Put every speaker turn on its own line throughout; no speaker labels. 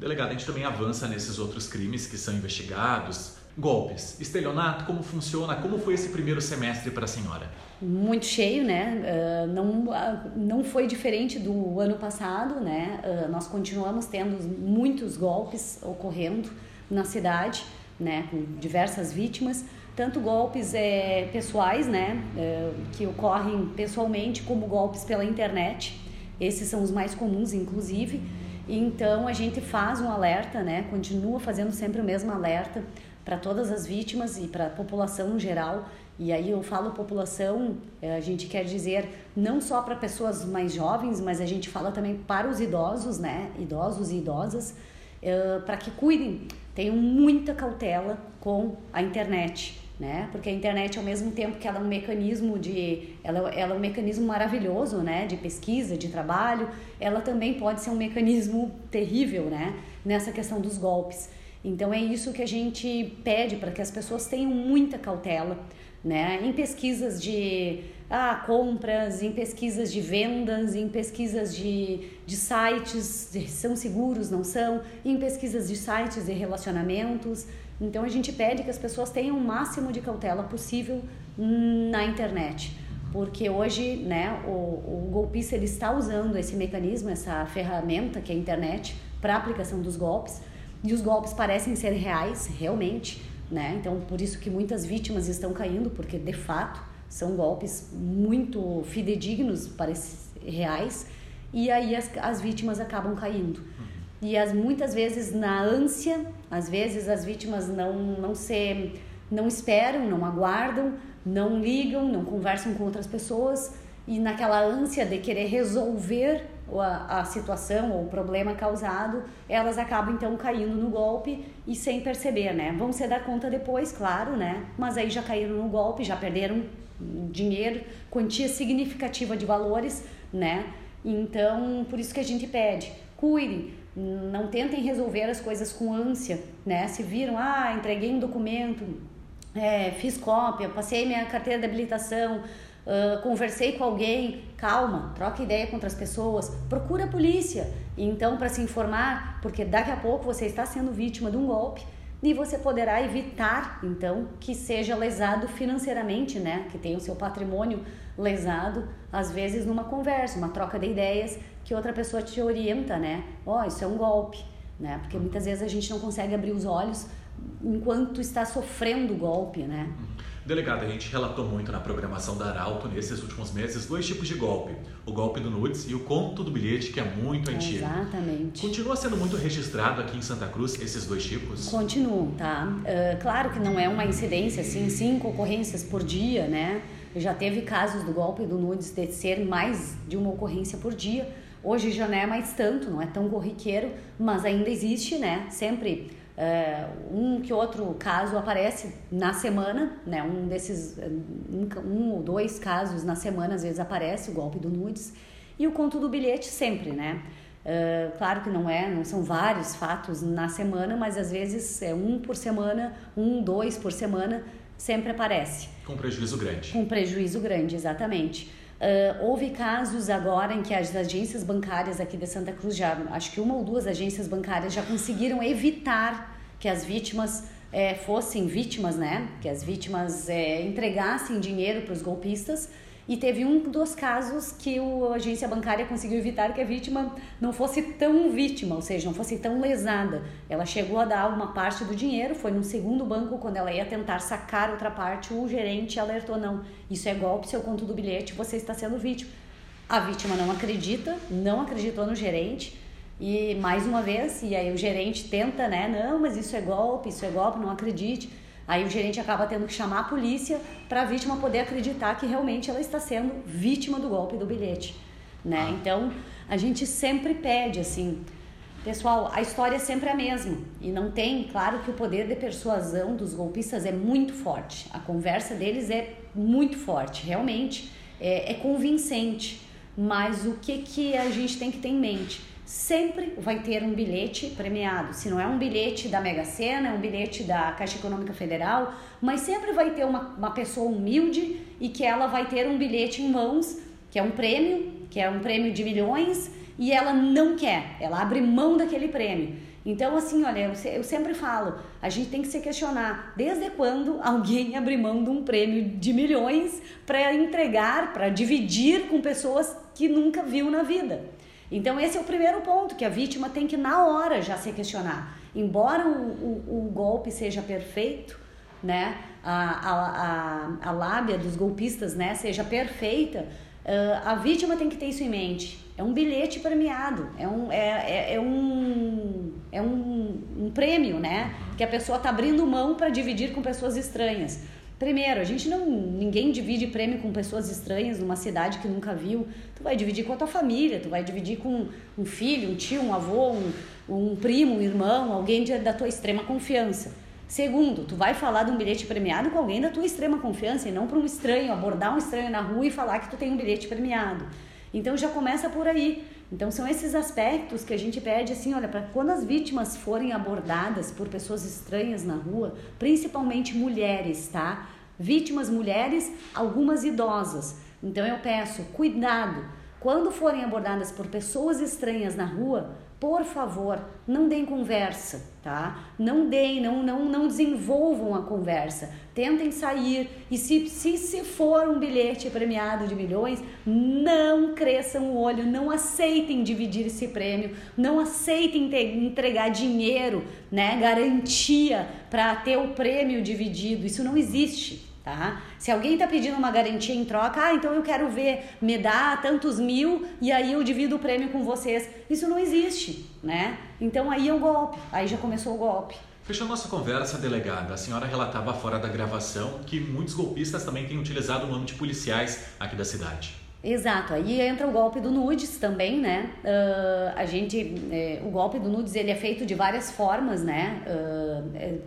Delegado, a gente também avança nesses outros crimes que são investigados. Golpes, estelionato, como funciona? Como foi esse primeiro semestre para a senhora?
Muito cheio, né? Uh, não, uh, não foi diferente do ano passado, né? Uh, nós continuamos tendo muitos golpes ocorrendo na cidade, né? Com diversas vítimas, tanto golpes é, pessoais, né? que ocorrem pessoalmente, como golpes pela internet. Esses são os mais comuns, inclusive. Então a gente faz um alerta, né? Continua fazendo sempre o mesmo alerta para todas as vítimas e para a população em geral. E aí eu falo população, eh, a gente quer dizer não só para pessoas mais jovens, mas a gente fala também para os idosos, né? Idosos e idosas, eh, para que cuidem, tenham muita cautela com a internet né? Porque a internet ao mesmo tempo que ela é um mecanismo de ela, ela é um mecanismo maravilhoso, né, de pesquisa, de trabalho, ela também pode ser um mecanismo terrível, né, nessa questão dos golpes. Então é isso que a gente pede para que as pessoas tenham muita cautela, né, em pesquisas de ah, compras, em pesquisas de vendas, em pesquisas de, de sites, são seguros, não são, em pesquisas de sites e relacionamentos, então a gente pede que as pessoas tenham o máximo de cautela possível na internet, porque hoje, né, o, o golpista ele está usando esse mecanismo, essa ferramenta que é a internet para aplicação dos golpes, e os golpes parecem ser reais, realmente, né? Então por isso que muitas vítimas estão caindo, porque de fato são golpes muito fidedignos, parece reais, e aí as, as vítimas acabam caindo. E as, muitas vezes na ânsia, às vezes as vítimas não, não se não esperam, não aguardam, não ligam, não conversam com outras pessoas e naquela ânsia de querer resolver a, a situação ou o problema causado, elas acabam então caindo no golpe e sem perceber, né? Vão se dar conta depois, claro, né? Mas aí já caíram no golpe, já perderam dinheiro, quantia significativa de valores, né? Então, por isso que a gente pede, cuide, não tentem resolver as coisas com ânsia, né? Se viram, ah, entreguei um documento, é, fiz cópia, passei minha carteira de habilitação, uh, conversei com alguém, calma, troca ideia com outras pessoas, procura a polícia, então para se informar, porque daqui a pouco você está sendo vítima de um golpe e você poderá evitar então que seja lesado financeiramente, né? Que tenha o seu patrimônio lesado, às vezes numa conversa, uma troca de ideias que outra pessoa te orienta, né? Ó, oh, isso é um golpe, né? Porque muitas vezes a gente não consegue abrir os olhos enquanto está sofrendo o golpe, né?
Delegado, a gente relatou muito na programação da Arauto nesses últimos meses dois tipos de golpe: o golpe do nudes e o conto do bilhete, que é muito antigo.
Exatamente.
Continua sendo muito registrado aqui em Santa Cruz esses dois tipos?
Continuam, tá? Uh, claro que não é uma incidência assim, cinco ocorrências por dia, né? Já teve casos do golpe do nudes de ser mais de uma ocorrência por dia Hoje já não é mais tanto, não é tão corriqueiro, mas ainda existe, né? Sempre uh, um que outro caso aparece na semana, né? Um desses, um, um, ou dois casos na semana às vezes aparece o golpe do nudes e o conto do bilhete sempre, né? Uh, claro que não é, não são vários fatos na semana, mas às vezes é um por semana, um, dois por semana, sempre aparece.
Com prejuízo grande.
Com prejuízo grande, exatamente. Uh, houve casos agora em que as agências bancárias aqui de Santa Cruz, já, acho que uma ou duas agências bancárias já conseguiram evitar que as vítimas é, fossem vítimas, né? Que as vítimas é, entregassem dinheiro para os golpistas e teve um dos casos que a agência bancária conseguiu evitar que a vítima não fosse tão vítima, ou seja, não fosse tão lesada. Ela chegou a dar uma parte do dinheiro, foi num segundo banco, quando ela ia tentar sacar outra parte, o gerente alertou: não, isso é golpe, seu conto do bilhete, você está sendo vítima. A vítima não acredita, não acreditou no gerente. E mais uma vez, e aí o gerente tenta, né? Não, mas isso é golpe, isso é golpe, não acredite. Aí o gerente acaba tendo que chamar a polícia para a vítima poder acreditar que realmente ela está sendo vítima do golpe do bilhete, né? Ah. Então, a gente sempre pede assim, pessoal, a história é sempre a mesma e não tem, claro que o poder de persuasão dos golpistas é muito forte. A conversa deles é muito forte, realmente é, é convincente. Mas o que que a gente tem que ter em mente? sempre vai ter um bilhete premiado. Se não é um bilhete da Mega Sena, é um bilhete da Caixa Econômica Federal, mas sempre vai ter uma, uma pessoa humilde e que ela vai ter um bilhete em mãos, que é um prêmio, que é um prêmio de milhões, e ela não quer, ela abre mão daquele prêmio. Então, assim, olha, eu sempre falo, a gente tem que se questionar desde quando alguém abre mão de um prêmio de milhões para entregar, para dividir com pessoas que nunca viu na vida. Então, esse é o primeiro ponto que a vítima tem que, na hora, já se questionar. Embora o, o, o golpe seja perfeito, né, a, a, a, a lábia dos golpistas né, seja perfeita, a vítima tem que ter isso em mente. É um bilhete premiado, é um, é, é, é um, é um, um prêmio, né? Que a pessoa está abrindo mão para dividir com pessoas estranhas. Primeiro, a gente não. Ninguém divide prêmio com pessoas estranhas numa cidade que nunca viu. Tu vai dividir com a tua família, tu vai dividir com um filho, um tio, um avô, um, um primo, um irmão, alguém de, da tua extrema confiança. Segundo, tu vai falar de um bilhete premiado com alguém da tua extrema confiança e não para um estranho, abordar um estranho na rua e falar que tu tem um bilhete premiado. Então já começa por aí. Então são esses aspectos que a gente pede assim, olha, para quando as vítimas forem abordadas por pessoas estranhas na rua, principalmente mulheres, tá? Vítimas mulheres, algumas idosas. Então eu peço cuidado quando forem abordadas por pessoas estranhas na rua, por favor, não deem conversa, tá? Não deem, não, não, não desenvolvam a conversa. Tentem sair e se, se, se for um bilhete premiado de milhões, não cresçam o olho, não aceitem dividir esse prêmio, não aceitem ter, entregar dinheiro, né? Garantia para ter o prêmio dividido. Isso não existe tá? Se alguém está pedindo uma garantia em troca, ah, então eu quero ver, me dá tantos mil e aí eu divido o prêmio com vocês. Isso não existe, né? Então aí é o golpe, aí já começou o golpe.
Fechando nossa conversa, delegada, a senhora relatava fora da gravação que muitos golpistas também têm utilizado o nome de policiais aqui da cidade.
Exato, aí entra o golpe do nudes também, né? Uh, a gente, eh, o golpe do nudes ele é feito de várias formas, né? Uh,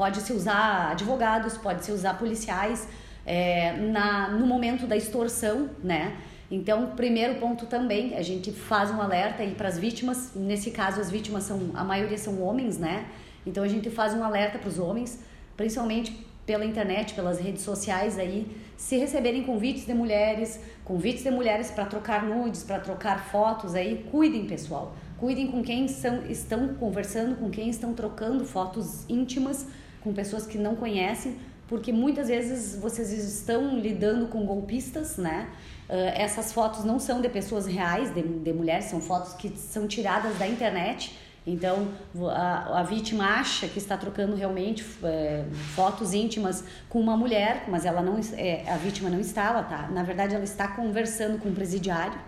Pode-se usar advogados, pode-se usar policiais é, na, no momento da extorsão, né? Então, primeiro ponto também, a gente faz um alerta aí para as vítimas. Nesse caso, as vítimas são, a maioria são homens, né? Então, a gente faz um alerta para os homens, principalmente pela internet, pelas redes sociais aí, se receberem convites de mulheres, convites de mulheres para trocar nudes, para trocar fotos aí, cuidem, pessoal. Cuidem com quem são, estão conversando, com quem estão trocando fotos íntimas com pessoas que não conhecem, porque muitas vezes vocês estão lidando com golpistas, né? Uh, essas fotos não são de pessoas reais, de, de, mulheres, são fotos que são tiradas da internet. Então a, a vítima acha que está trocando realmente é, fotos íntimas com uma mulher, mas ela não, é, a vítima não está, tá. Na verdade, ela está conversando com um presidiário,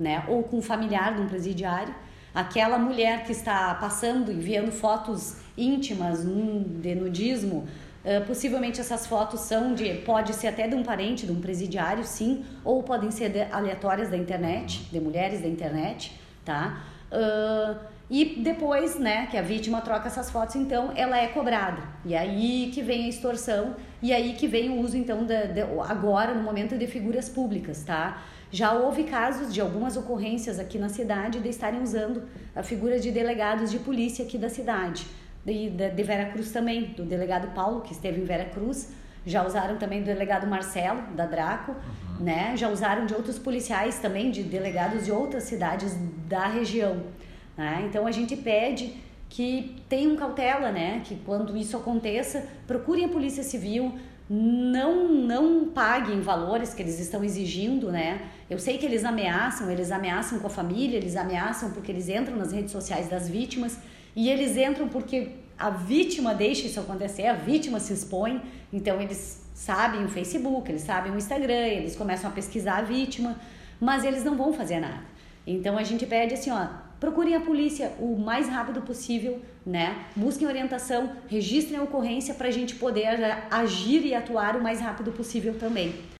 né? Ou com um familiar de um presidiário aquela mulher que está passando, enviando fotos íntimas de nudismo, uh, possivelmente essas fotos são de, pode ser até de um parente, de um presidiário, sim, ou podem ser de, aleatórias da internet, de mulheres da internet, tá? Uh, e depois, né, que a vítima troca essas fotos, então ela é cobrada. E aí que vem a extorsão, e aí que vem o uso, então, de, agora, no momento de figuras públicas, tá? Já houve casos de algumas ocorrências aqui na cidade de estarem usando a figura de delegados de polícia aqui da cidade. De, de, de também, do delegado Paulo, que esteve em Vera Cruz. Já usaram também do delegado Marcelo, da Draco, uhum. né? Já usaram de outros policiais também, de delegados de outras cidades da região. Né? Então a gente pede que tenham cautela, né? Que quando isso aconteça, procurem a Polícia Civil, não não paguem valores que eles estão exigindo, né? Eu sei que eles ameaçam, eles ameaçam com a família, eles ameaçam porque eles entram nas redes sociais das vítimas e eles entram porque a vítima deixa isso acontecer, a vítima se expõe, então eles sabem o Facebook, eles sabem o Instagram, eles começam a pesquisar a vítima, mas eles não vão fazer nada. Então a gente pede assim, ó, procurem a polícia o mais rápido possível, né? Busquem orientação, registrem a ocorrência para a gente poder agir e atuar o mais rápido possível também.